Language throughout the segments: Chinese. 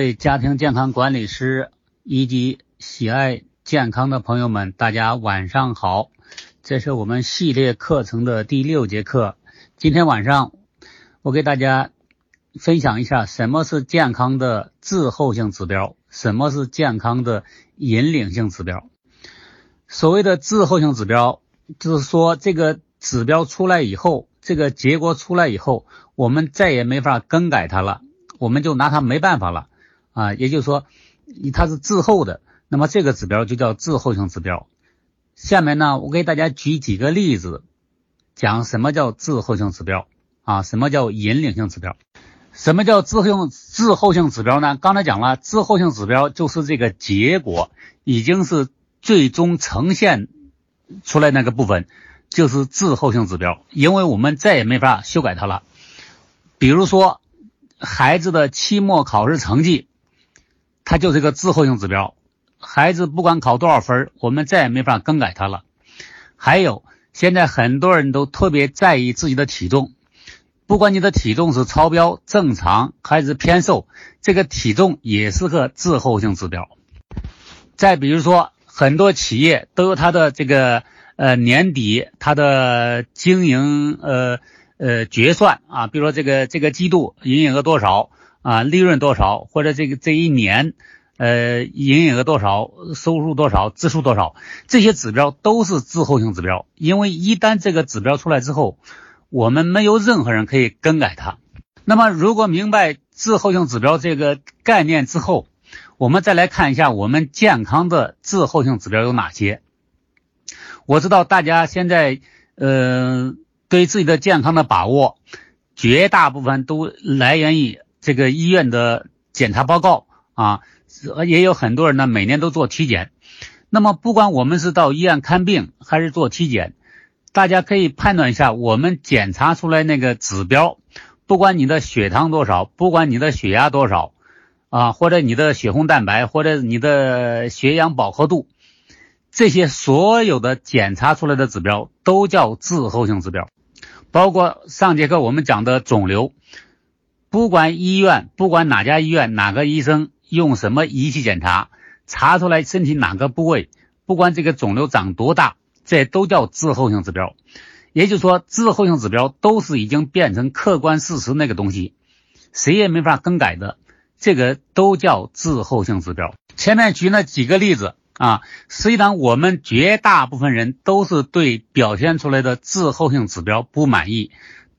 位家庭健康管理师以及喜爱健康的朋友们，大家晚上好。这是我们系列课程的第六节课。今天晚上我给大家分享一下什么是健康的滞后性指标，什么是健康的引领性指标。所谓的滞后性指标，就是说这个指标出来以后，这个结果出来以后，我们再也没法更改它了。我们就拿它没办法了啊，也就是说，它是滞后的，那么这个指标就叫滞后性指标。下面呢，我给大家举几个例子，讲什么叫滞后性指标啊，什么叫引领性指标？什么叫滞后性滞后性指标呢？刚才讲了，滞后性指标就是这个结果已经是最终呈现出来那个部分，就是滞后性指标，因为我们再也没法修改它了。比如说。孩子的期末考试成绩，它就是一个滞后性指标。孩子不管考多少分，我们再也没法更改它了。还有，现在很多人都特别在意自己的体重，不管你的体重是超标、正常还是偏瘦，这个体重也是个滞后性指标。再比如说，很多企业都有它的这个呃年底它的经营呃。呃，决算啊，比如说这个这个季度营业额多少啊，利润多少，或者这个这一年呃营业额多少，收入多少，支出多少，这些指标都是滞后性指标。因为一旦这个指标出来之后，我们没有任何人可以更改它。那么，如果明白滞后性指标这个概念之后，我们再来看一下我们健康的滞后性指标有哪些。我知道大家现在呃。对自己的健康的把握，绝大部分都来源于这个医院的检查报告啊，也有很多人呢每年都做体检。那么，不管我们是到医院看病还是做体检，大家可以判断一下，我们检查出来那个指标，不管你的血糖多少，不管你的血压多少啊，或者你的血红蛋白，或者你的血氧饱和度，这些所有的检查出来的指标都叫滞后性指标。包括上节课我们讲的肿瘤，不管医院，不管哪家医院，哪个医生用什么仪器检查，查出来身体哪个部位，不管这个肿瘤长多大，这都叫滞后性指标。也就是说，滞后性指标都是已经变成客观事实那个东西，谁也没法更改的，这个都叫滞后性指标。前面举了几个例子。啊，实际上我们绝大部分人都是对表现出来的滞后性指标不满意，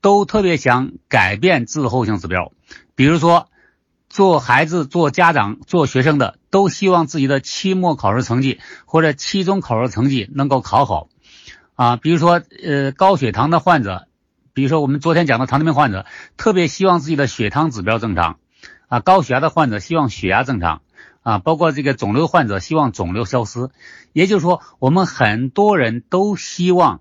都特别想改变滞后性指标。比如说，做孩子、做家长、做学生的，都希望自己的期末考试成绩或者期中考试成绩能够考好。啊，比如说，呃，高血糖的患者，比如说我们昨天讲的糖尿病患者，特别希望自己的血糖指标正常。啊，高血压的患者希望血压正常。啊，包括这个肿瘤患者希望肿瘤消失，也就是说，我们很多人都希望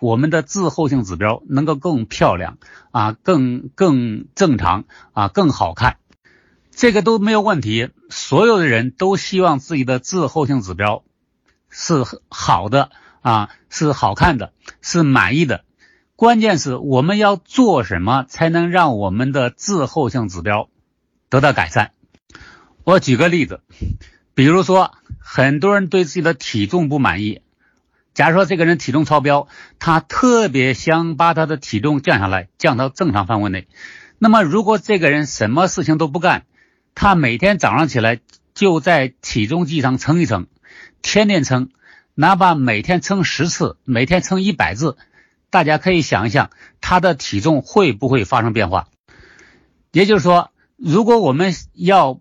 我们的滞后性指标能够更漂亮啊，更更正常啊，更好看，这个都没有问题。所有的人都希望自己的滞后性指标是好的啊，是好看的，是满意的。关键是我们要做什么才能让我们的滞后性指标得到改善？我举个例子，比如说，很多人对自己的体重不满意。假如说这个人体重超标，他特别想把他的体重降下来，降到正常范围内。那么，如果这个人什么事情都不干，他每天早上起来就在体重计上称一称，天天称，哪怕每天称十次，每天称一百次，大家可以想一想，他的体重会不会发生变化？也就是说，如果我们要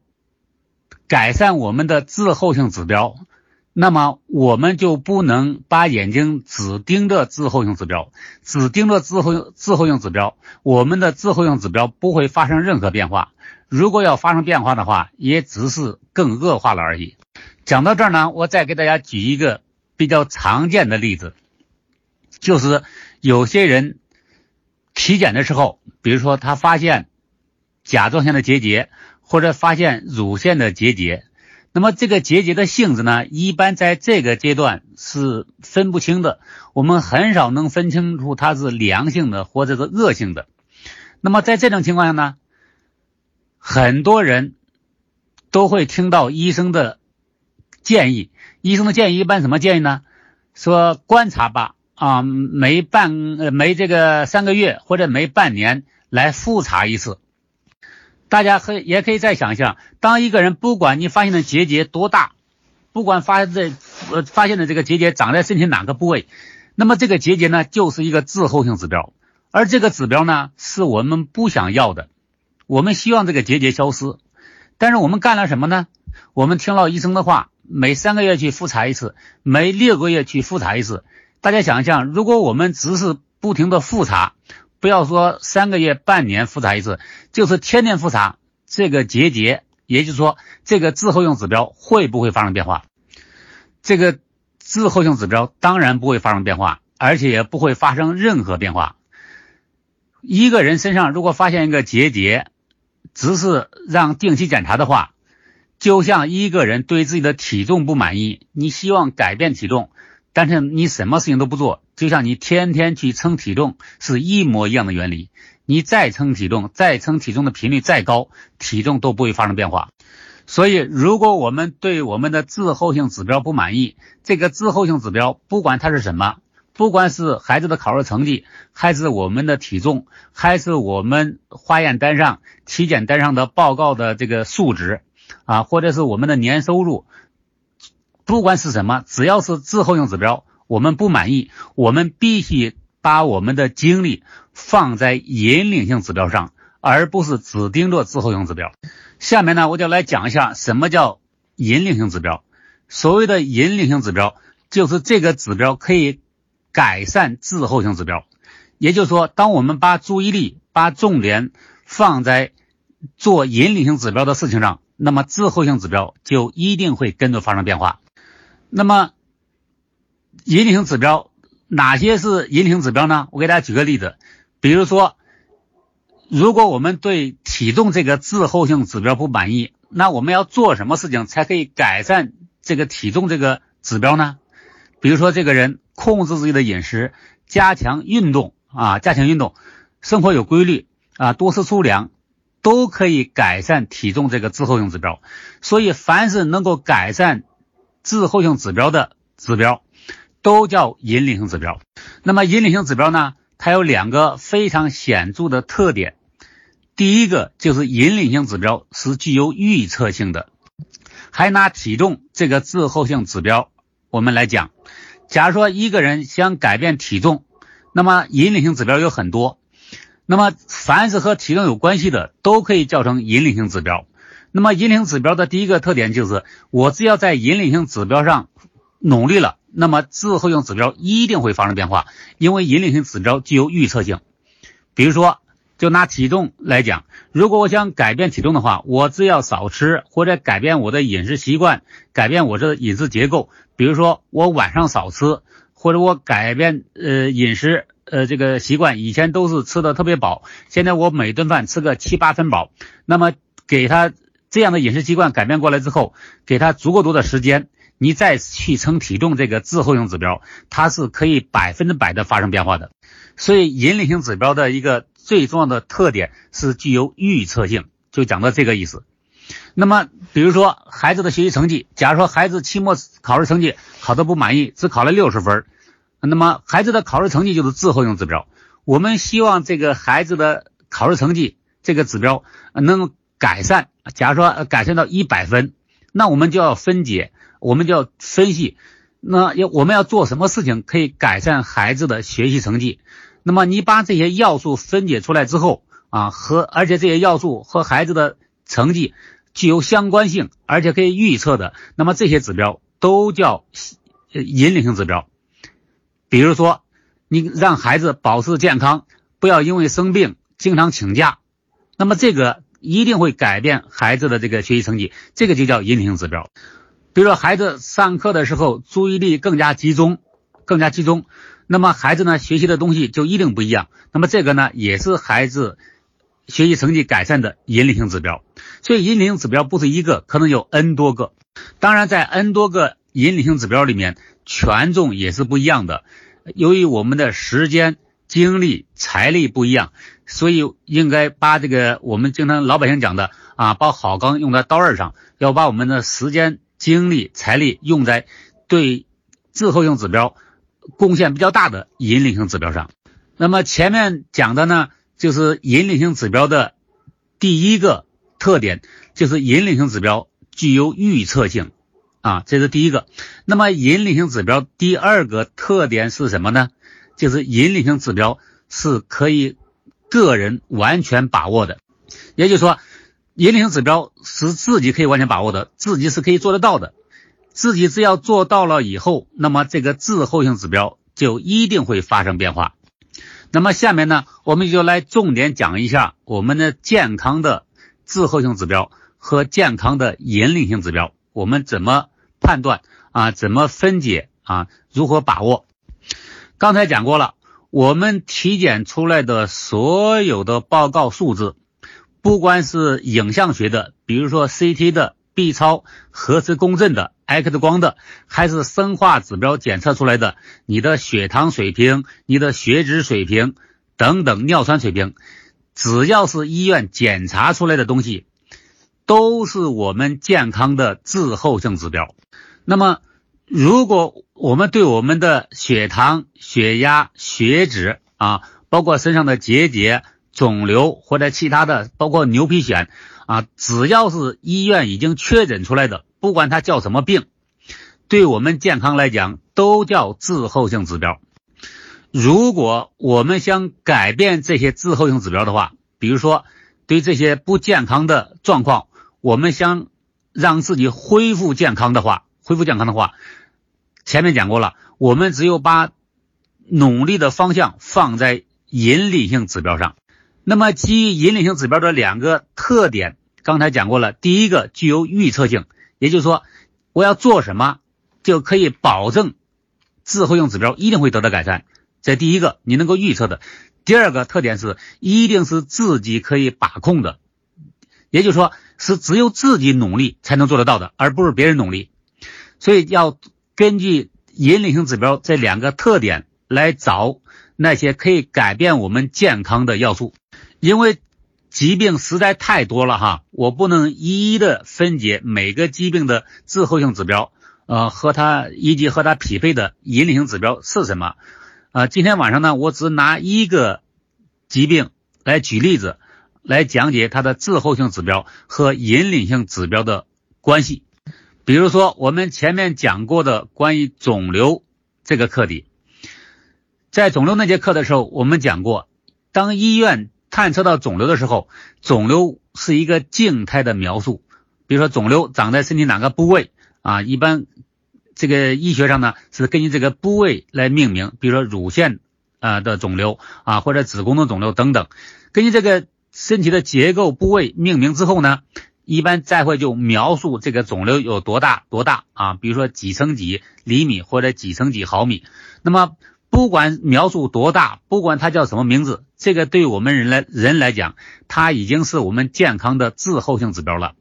改善我们的滞后性指标，那么我们就不能把眼睛只盯着滞后性指标，只盯着滞后滞后性指标，我们的滞后性指标不会发生任何变化。如果要发生变化的话，也只是更恶化了而已。讲到这儿呢，我再给大家举一个比较常见的例子，就是有些人体检的时候，比如说他发现甲状腺的结节。或者发现乳腺的结节，那么这个结节的性质呢，一般在这个阶段是分不清的，我们很少能分清楚它是良性的或者是恶性的。那么在这种情况下呢，很多人都会听到医生的建议。医生的建议一般什么建议呢？说观察吧，啊，每半呃每这个三个月或者每半年来复查一次。大家可也可以再想象，当一个人不管你发现的结节多大，不管发现在呃发现的这个结节长在身体哪个部位，那么这个结节呢就是一个滞后性指标，而这个指标呢是我们不想要的，我们希望这个结节消失，但是我们干了什么呢？我们听了医生的话，每三个月去复查一次，每六个月去复查一次。大家想一想，如果我们只是不停的复查，不要说三个月、半年复查一次，就是天天复查，这个结节，也就是说这个滞后性指标会不会发生变化？这个滞后性指标当然不会发生变化，而且也不会发生任何变化。一个人身上如果发现一个结节，只是让定期检查的话，就像一个人对自己的体重不满意，你希望改变体重，但是你什么事情都不做。就像你天天去称体重是一模一样的原理，你再称体重，再称体重的频率再高，体重都不会发生变化。所以，如果我们对我们的滞后性指标不满意，这个滞后性指标不管它是什么，不管是孩子的考试成绩，还是我们的体重，还是我们化验单上、体检单上的报告的这个数值啊，或者是我们的年收入，不管是什么，只要是滞后性指标。我们不满意，我们必须把我们的精力放在引领性指标上，而不是只盯着滞后性指标。下面呢，我就来讲一下什么叫引领性指标。所谓的引领性指标，就是这个指标可以改善滞后性指标。也就是说，当我们把注意力、把重点放在做引领性指标的事情上，那么滞后性指标就一定会跟着发生变化。那么，引领性指标哪些是引领指标呢？我给大家举个例子，比如说，如果我们对体重这个滞后性指标不满意，那我们要做什么事情才可以改善这个体重这个指标呢？比如说，这个人控制自己的饮食，加强运动啊，加强运动，生活有规律啊，多吃粗粮，都可以改善体重这个滞后性指标。所以，凡是能够改善滞后性指标的指标。都叫引领性指标。那么引领性指标呢？它有两个非常显著的特点。第一个就是引领性指标是具有预测性的。还拿体重这个滞后性指标我们来讲，假如说一个人想改变体重，那么引领性指标有很多。那么凡是和体重有关系的，都可以叫成引领性指标。那么引领指标的第一个特点就是，我只要在引领性指标上努力了。那么滞后性指标一定会发生变化，因为引领性指标具有预测性。比如说，就拿体重来讲，如果我想改变体重的话，我只要少吃或者改变我的饮食习惯，改变我这饮食结构。比如说，我晚上少吃，或者我改变呃饮食呃这个习惯，以前都是吃的特别饱，现在我每顿饭吃个七八分饱。那么给他这样的饮食习惯改变过来之后，给他足够多的时间。你再去称体重这个滞后性指标，它是可以百分之百的发生变化的。所以引领性指标的一个最重要的特点是具有预测性，就讲到这个意思。那么，比如说孩子的学习成绩，假如说孩子期末考试成绩考得不满意，只考了六十分，那么孩子的考试成绩就是滞后性指标。我们希望这个孩子的考试成绩这个指标能改善，假如说改善到一百分，那我们就要分解。我们就要分析，那要我们要做什么事情可以改善孩子的学习成绩？那么你把这些要素分解出来之后啊，和而且这些要素和孩子的成绩具有相关性，而且可以预测的，那么这些指标都叫引领性指标。比如说，你让孩子保持健康，不要因为生病经常请假，那么这个一定会改变孩子的这个学习成绩，这个就叫引领性指标。比如说，孩子上课的时候注意力更加集中，更加集中，那么孩子呢学习的东西就一定不一样。那么这个呢也是孩子学习成绩改善的引领性指标。所以引领指标不是一个，可能有 n 多个。当然，在 n 多个引领性指标里面，权重也是不一样的。由于我们的时间、精力、财力不一样，所以应该把这个我们经常老百姓讲的啊，把好钢用在刀刃上，要把我们的时间、精力、财力用在对滞后性指标贡献比较大的引领性指标上。那么前面讲的呢，就是引领性指标的第一个特点，就是引领性指标具有预测性啊，这是第一个。那么引领性指标第二个特点是什么呢？就是引领性指标是可以个人完全把握的，也就是说，引领性指标是自己可以完全把握的，自己是可以做得到的。自己只要做到了以后，那么这个滞后性指标就一定会发生变化。那么下面呢，我们就来重点讲一下我们的健康的滞后性指标和健康的引领性指标，我们怎么判断啊？怎么分解啊？如何把握？刚才讲过了，我们体检出来的所有的报告数字，不管是影像学的，比如说 CT 的、B 超、核磁共振的。X 光的还是生化指标检测出来的，你的血糖水平、你的血脂水平等等尿酸水平，只要是医院检查出来的东西，都是我们健康的滞后性指标。那么，如果我们对我们的血糖、血压、血脂啊，包括身上的结节、肿瘤或者其他的，包括牛皮癣啊，只要是医院已经确诊出来的。不管它叫什么病，对我们健康来讲都叫滞后性指标。如果我们想改变这些滞后性指标的话，比如说对这些不健康的状况，我们想让自己恢复健康的话，恢复健康的话，前面讲过了，我们只有把努力的方向放在引领性指标上。那么基于引领性指标的两个特点，刚才讲过了，第一个具有预测性。也就是说，我要做什么就可以保证滞后性指标一定会得到改善。这第一个，你能够预测的。第二个特点是，一定是自己可以把控的。也就是说，是只有自己努力才能做得到的，而不是别人努力。所以要根据引领性指标这两个特点来找那些可以改变我们健康的要素，因为。疾病实在太多了哈，我不能一一的分解每个疾病的滞后性指标，呃，和它以及和它匹配的引领性指标是什么？呃，今天晚上呢，我只拿一个疾病来举例子，来讲解它的滞后性指标和引领性指标的关系。比如说，我们前面讲过的关于肿瘤这个课题，在肿瘤那节课的时候，我们讲过，当医院。探测到肿瘤的时候，肿瘤是一个静态的描述。比如说，肿瘤长在身体哪个部位啊？一般这个医学上呢是根据这个部位来命名。比如说乳腺啊的肿瘤啊，或者子宫的肿瘤等等，根据这个身体的结构部位命名之后呢，一般再会就描述这个肿瘤有多大多大啊？比如说几乘几厘米或者几乘几毫米。那么不管描述多大，不管它叫什么名字，这个对我们人来人来讲，它已经是我们健康的滞后性指标了。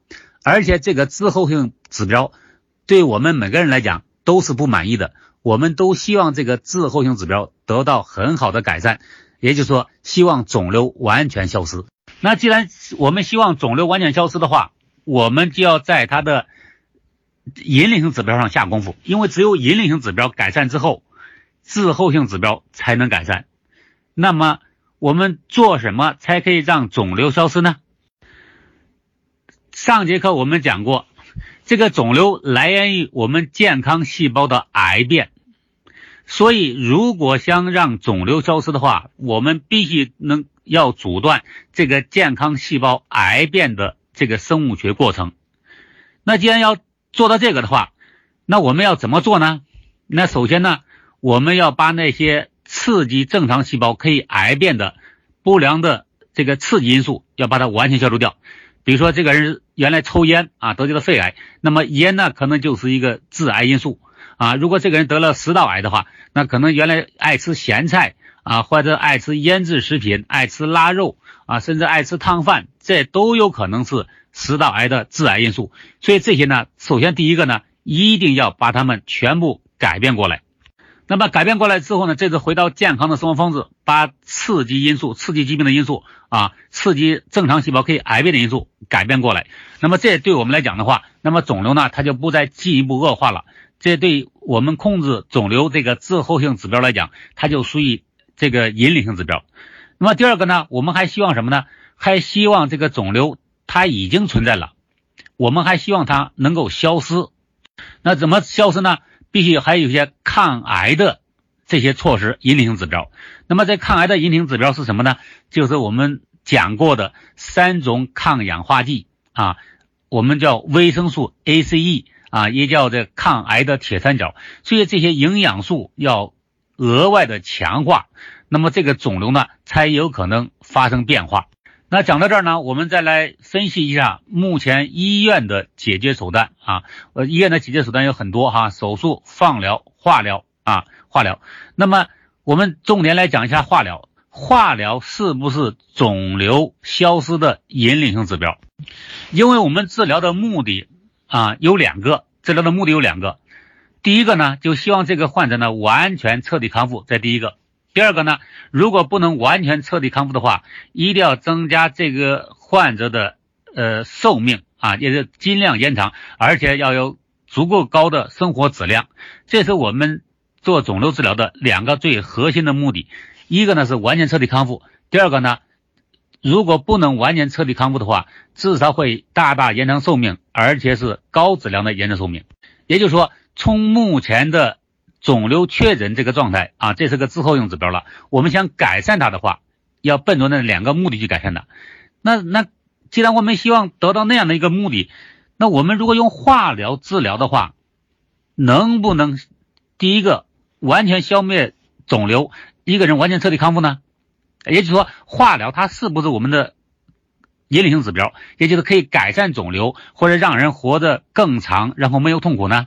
而且这个滞后性指标，对我们每个人来讲都是不满意的。我们都希望这个滞后性指标得到很好的改善，也就是说，希望肿瘤完全消失。那既然我们希望肿瘤完全消失的话，我们就要在它的引领性指标上下功夫，因为只有引领性指标改善之后。滞后性指标才能改善。那么我们做什么才可以让肿瘤消失呢？上节课我们讲过，这个肿瘤来源于我们健康细胞的癌变，所以如果想让肿瘤消失的话，我们必须能要阻断这个健康细胞癌变的这个生物学过程。那既然要做到这个的话，那我们要怎么做呢？那首先呢？我们要把那些刺激正常细胞可以癌变的不良的这个刺激因素，要把它完全消除掉。比如说，这个人原来抽烟啊，得了肺癌，那么烟呢可能就是一个致癌因素啊。如果这个人得了食道癌的话，那可能原来爱吃咸菜啊，或者爱吃腌制食品、爱吃腊肉啊，甚至爱吃烫饭，这都有可能是食道癌的致癌因素。所以这些呢，首先第一个呢，一定要把它们全部改变过来。那么改变过来之后呢，这次回到健康的生活方式，把刺激因素、刺激疾病的因素啊，刺激正常细胞可以癌变的因素改变过来。那么这对我们来讲的话，那么肿瘤呢，它就不再进一步恶化了。这对我们控制肿瘤这个滞后性指标来讲，它就属于这个引领性指标。那么第二个呢，我们还希望什么呢？还希望这个肿瘤它已经存在了，我们还希望它能够消失。那怎么消失呢？必须还有一些抗癌的这些措施，引领指标。那么这抗癌的引领指标是什么呢？就是我们讲过的三种抗氧化剂啊，我们叫维生素 A、C、E 啊，也叫这抗癌的铁三角。所以这些营养素要额外的强化，那么这个肿瘤呢才有可能发生变化。那讲到这儿呢，我们再来分析一下目前医院的解决手段啊。呃，医院的解决手段有很多哈，手术、放疗、化疗啊，化疗。那么我们重点来讲一下化疗。化疗是不是肿瘤消失的引领性指标？因为我们治疗的目的啊有两个，治疗的目的有两个。第一个呢，就希望这个患者呢完全彻底康复，这第一个。第二个呢，如果不能完全彻底康复的话，一定要增加这个患者的呃寿命啊，也是尽量延长，而且要有足够高的生活质量。这是我们做肿瘤治疗的两个最核心的目的。一个呢是完全彻底康复，第二个呢，如果不能完全彻底康复的话，至少会大大延长寿命，而且是高质量的延长寿命。也就是说，从目前的肿瘤确诊这个状态啊，这是个滞后性指标了。我们想改善它的话，要奔着那两个目的去改善的。那那既然我们希望得到那样的一个目的，那我们如果用化疗治疗的话，能不能第一个完全消灭肿瘤，一个人完全彻底康复呢？也就是说，化疗它是不是我们的引领性指标？也就是可以改善肿瘤或者让人活得更长，然后没有痛苦呢？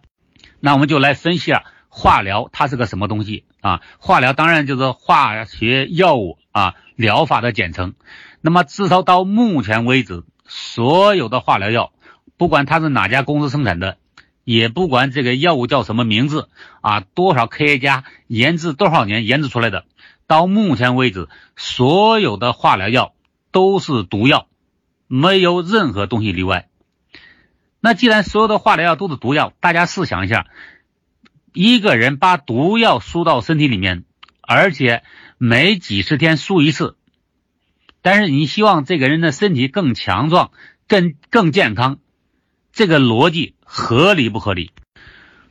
那我们就来分析啊。化疗它是个什么东西啊？化疗当然就是化学药物啊疗法的简称。那么至少到目前为止，所有的化疗药，不管它是哪家公司生产的，也不管这个药物叫什么名字啊，多少科学家研制多少年研制出来的，到目前为止，所有的化疗药都是毒药，没有任何东西例外。那既然所有的化疗药都是毒药，大家试想一下。一个人把毒药输到身体里面，而且每几十天输一次，但是你希望这个人的身体更强壮、更更健康，这个逻辑合理不合理？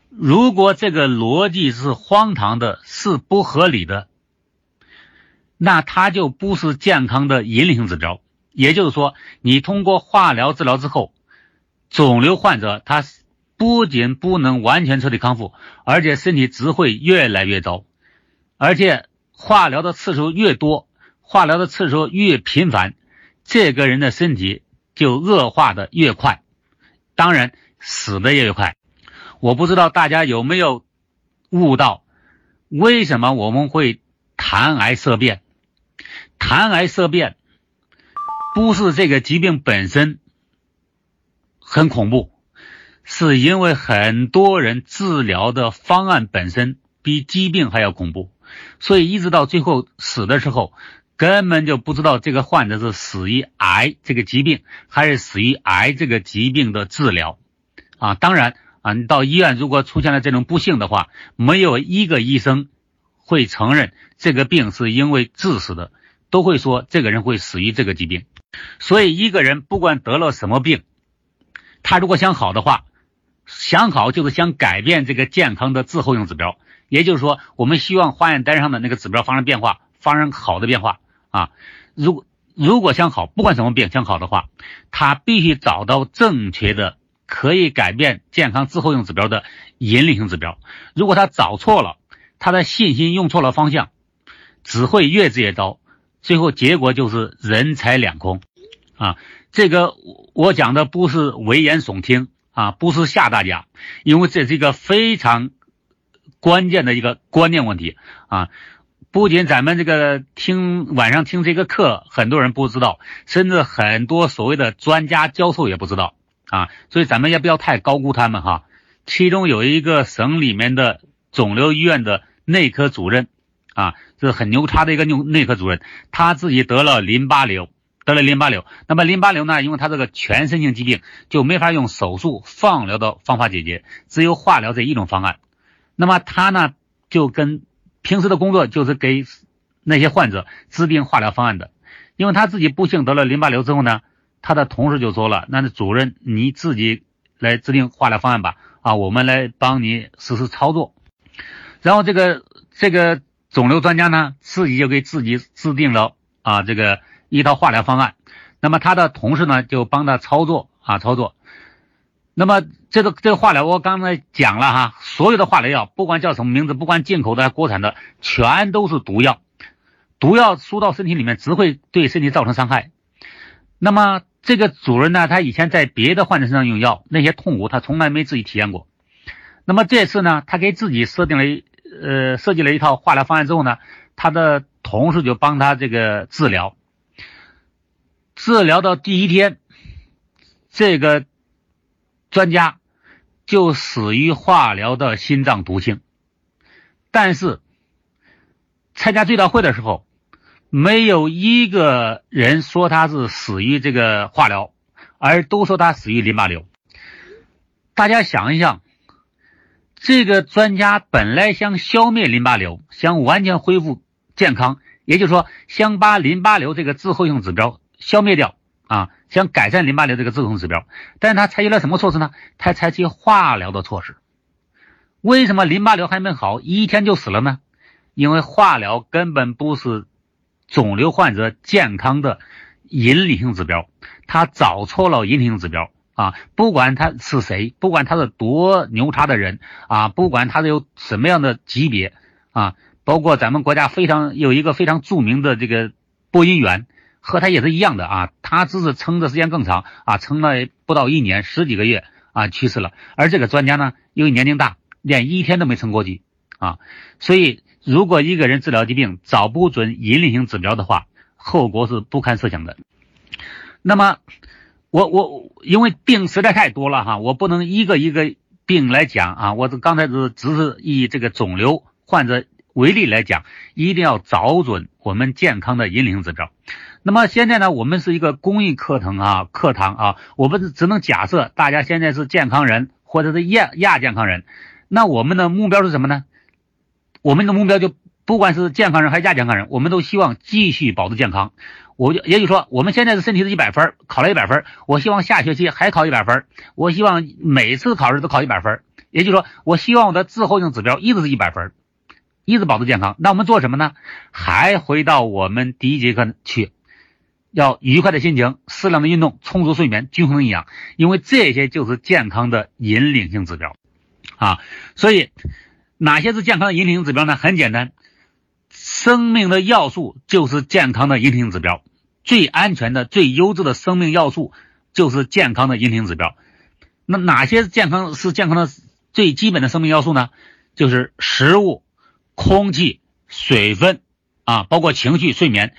如果这个逻辑是荒唐的、是不合理的，那它就不是健康的引领性指标。也就是说，你通过化疗治疗之后，肿瘤患者他。不仅不能完全彻底康复，而且身体只会越来越糟，而且化疗的次数越多，化疗的次数越频繁，这个人的身体就恶化的越快，当然死的也越快。我不知道大家有没有悟到，为什么我们会谈癌色变？谈癌色变不是这个疾病本身很恐怖。是因为很多人治疗的方案本身比疾病还要恐怖，所以一直到最后死的时候，根本就不知道这个患者是死于癌这个疾病，还是死于癌这个疾病的治疗。啊，当然啊，你到医院如果出现了这种不幸的话，没有一个医生会承认这个病是因为致死的，都会说这个人会死于这个疾病。所以一个人不管得了什么病，他如果想好的话。想好就是想改变这个健康的滞后性指标，也就是说，我们希望化验单上的那个指标发生变化，发生好的变化啊。如果如果想好，不管什么病想好的话，他必须找到正确的可以改变健康滞后性指标的引领性指标。如果他找错了，他的信心用错了方向，只会越治越糟，最后结果就是人财两空啊。这个我讲的不是危言耸听。啊，不是吓大家，因为这是一个非常关键的一个观念问题啊！不仅咱们这个听晚上听这个课，很多人不知道，甚至很多所谓的专家教授也不知道啊！所以咱们也不要太高估他们哈。其中有一个省里面的肿瘤医院的内科主任啊，是很牛叉的一个内内科主任，他自己得了淋巴瘤，得了淋巴瘤。那么淋巴瘤呢，因为他这个全身性疾病，就没法用手术、放疗的方法解决，只有化疗这一种方案。那么他呢，就跟平时的工作就是给那些患者制定化疗方案的。因为他自己不幸得了淋巴瘤之后呢，他的同事就说了：“那主任你自己来制定化疗方案吧，啊，我们来帮你实施操作。”然后这个这个肿瘤专家呢，自己就给自己制定了啊这个一套化疗方案。那么他的同事呢，就帮他操作啊操作。那么这个这个化疗，我刚才讲了哈，所有的化疗药，不管叫什么名字，不管进口的还是国产的，全都是毒药。毒药输到身体里面，只会对身体造成伤害。那么这个主人呢，他以前在别的患者身上用药，那些痛苦他从来没自己体验过。那么这次呢，他给自己设定了呃设计了一套化疗方案之后呢，他的同事就帮他这个治疗。治疗到第一天，这个专家就死于化疗的心脏毒性。但是参加追悼会的时候。没有一个人说他是死于这个化疗，而都说他死于淋巴瘤。大家想一想，这个专家本来想消灭淋巴瘤，想完全恢复健康，也就是说想把淋巴瘤这个滞后性指标消灭掉啊，想改善淋巴瘤这个自控指标。但是他采取了什么措施呢？他采取化疗的措施。为什么淋巴瘤还没好，一天就死了呢？因为化疗根本不是。肿瘤患者健康的引领性指标，他找错了引领性指标啊！不管他是谁，不管他是多牛叉的人啊，不管他是有什么样的级别啊，包括咱们国家非常有一个非常著名的这个播音员，和他也是一样的啊，他只是撑的时间更长啊，撑了不到一年，十几个月啊去世了。而这个专家呢，因为年龄大，连一天都没撑过去啊，所以。如果一个人治疗疾病找不准引领性指标的话，后果是不堪设想的。那么，我我因为病实在太多了哈，我不能一个一个病来讲啊。我这刚才是只是以这个肿瘤患者为例来讲，一定要找准我们健康的引领性指标。那么现在呢，我们是一个公益课程啊，课堂啊，我们只能假设大家现在是健康人或者是亚亚健康人，那我们的目标是什么呢？我们的目标就不管是健康人还是亚健康人，我们都希望继续保持健康。我就也就是说，我们现在的身体是一百分，考了一百分，我希望下学期还考一百分。我希望每次考试都考一百分，也就是说，我希望我的滞后性指标一直是一百分，一直保持健康。那我们做什么呢？还回到我们第一节课去，要愉快的心情，适量的运动，充足睡眠，均衡营养，因为这些就是健康的引领性指标啊。所以。哪些是健康的引领性指标呢？很简单，生命的要素就是健康的引领性指标。最安全的、最优质的生命要素就是健康的引领性指标。那哪些健康是健康的最基本的生命要素呢？就是食物、空气、水分啊，包括情绪、睡眠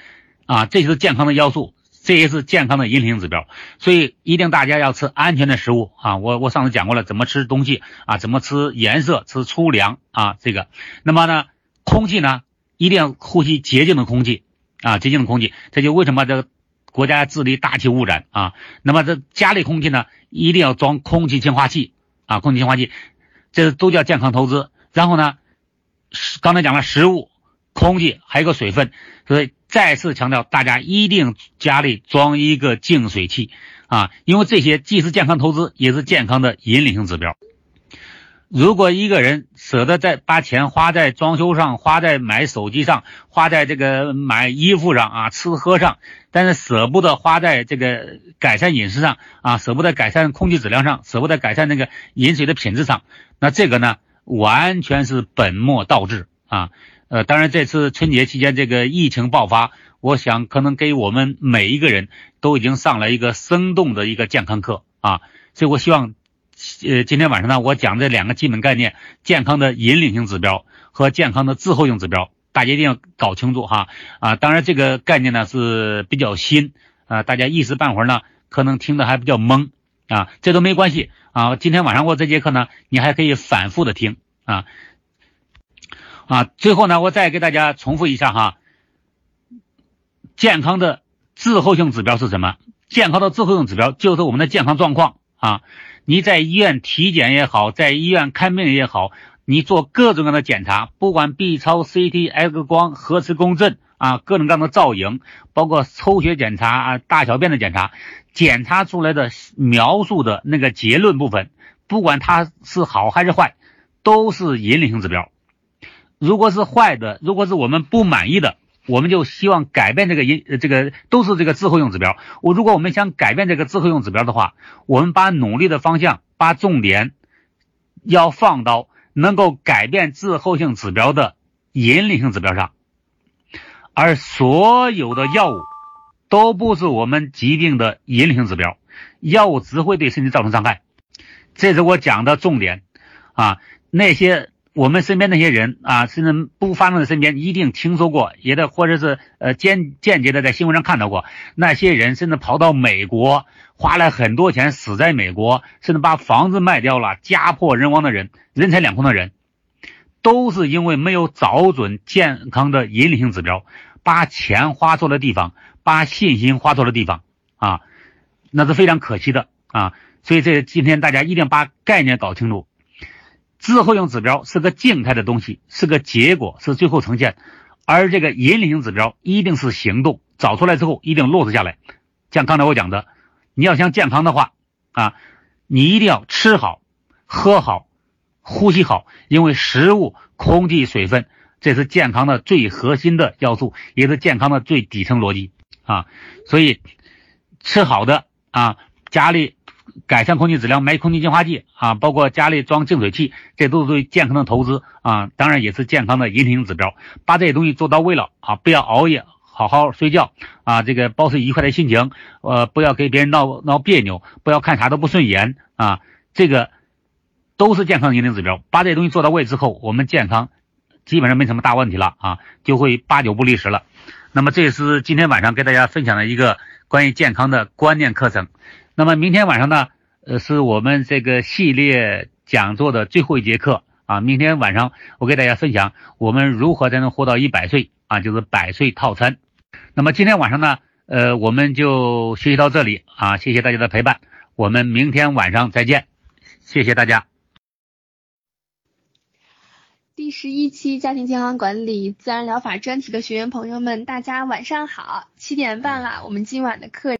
啊，这些是健康的要素。这也是健康的引领指标，所以一定大家要吃安全的食物啊！我我上次讲过了，怎么吃东西啊？怎么吃颜色？吃粗粮啊？这个，那么呢，空气呢，一定要呼吸洁净的空气啊，洁净的空气。这就为什么这个国家治理大气污染啊？那么这家里空气呢，一定要装空气净化器啊，空气净化器，这都叫健康投资。然后呢，刚才讲了食物、空气，还有个水分，所以。再次强调，大家一定家里装一个净水器啊，因为这些既是健康投资，也是健康的引领性指标。如果一个人舍得在把钱花在装修上，花在买手机上，花在这个买衣服上啊，吃喝上，但是舍不得花在这个改善饮食上啊，舍不得改善空气质量上，舍不得改善那个饮水的品质上，那这个呢，完全是本末倒置啊。呃，当然，这次春节期间这个疫情爆发，我想可能给我们每一个人都已经上了一个生动的一个健康课啊，所以我希望，呃，今天晚上呢，我讲这两个基本概念：健康的引领性指标和健康的滞后性指标，大家一定要搞清楚哈啊！当然，这个概念呢是比较新啊，大家一时半会儿呢可能听的还比较懵啊，这都没关系啊。今天晚上我这节课呢，你还可以反复的听啊。啊，最后呢，我再给大家重复一下哈，健康的滞后性指标是什么？健康的滞后性指标就是我们的健康状况啊。你在医院体检也好，在医院看病也好，你做各种各样的检查，不管 B 超、CT、X 光、核磁共振啊，各种各样的造影，包括抽血检查啊、大小便的检查，检查出来的描述的那个结论部分，不管它是好还是坏，都是引领性指标。如果是坏的，如果是我们不满意的。我们就希望改变这个因，这个都是这个滞后性指标。我如果我们想改变这个滞后性指标的话，我们把努力的方向，把重点要放到能够改变滞后性指标的引领性指标上。而所有的药物都不是我们疾病的引领性指标，药物只会对身体造成伤害。这是我讲的重点啊，那些。我们身边那些人啊，甚至不发生在身边，一定听说过，也得或者是呃间间接的在新闻上看到过。那些人甚至跑到美国，花了很多钱死在美国，甚至把房子卖掉了，家破人亡的人，人财两空的人，都是因为没有找准健康的引领性指标，把钱花错了地方，把信心花错了地方啊，那是非常可惜的啊。所以这今天大家一定把概念搞清楚。滞后性指标是个静态的东西，是个结果，是最后呈现；而这个引领性指标一定是行动，找出来之后一定落实下来。像刚才我讲的，你要想健康的话啊，你一定要吃好、喝好、呼吸好，因为食物、空气、水分，这是健康的最核心的要素，也是健康的最底层逻辑啊。所以，吃好的啊，家里。改善空气质量，买空气净化器啊，包括家里装净水器，这都是对健康的投资啊，当然也是健康的引领指标。把这些东西做到位了啊，不要熬夜，好好睡觉啊，这个保持愉快的心情，呃，不要给别人闹闹别扭，不要看啥都不顺眼啊，这个都是健康引领指标。把这些东西做到位之后，我们健康基本上没什么大问题了啊，就会八九不离十了。那么这是今天晚上给大家分享的一个关于健康的观念课程。那么明天晚上呢，呃，是我们这个系列讲座的最后一节课啊。明天晚上我给大家分享我们如何才能活到一百岁啊，就是百岁套餐。那么今天晚上呢，呃，我们就学习到这里啊，谢谢大家的陪伴，我们明天晚上再见，谢谢大家。第十一期家庭健康管理自然疗法专题的学员朋友们，大家晚上好，七点半了，我们今晚的课。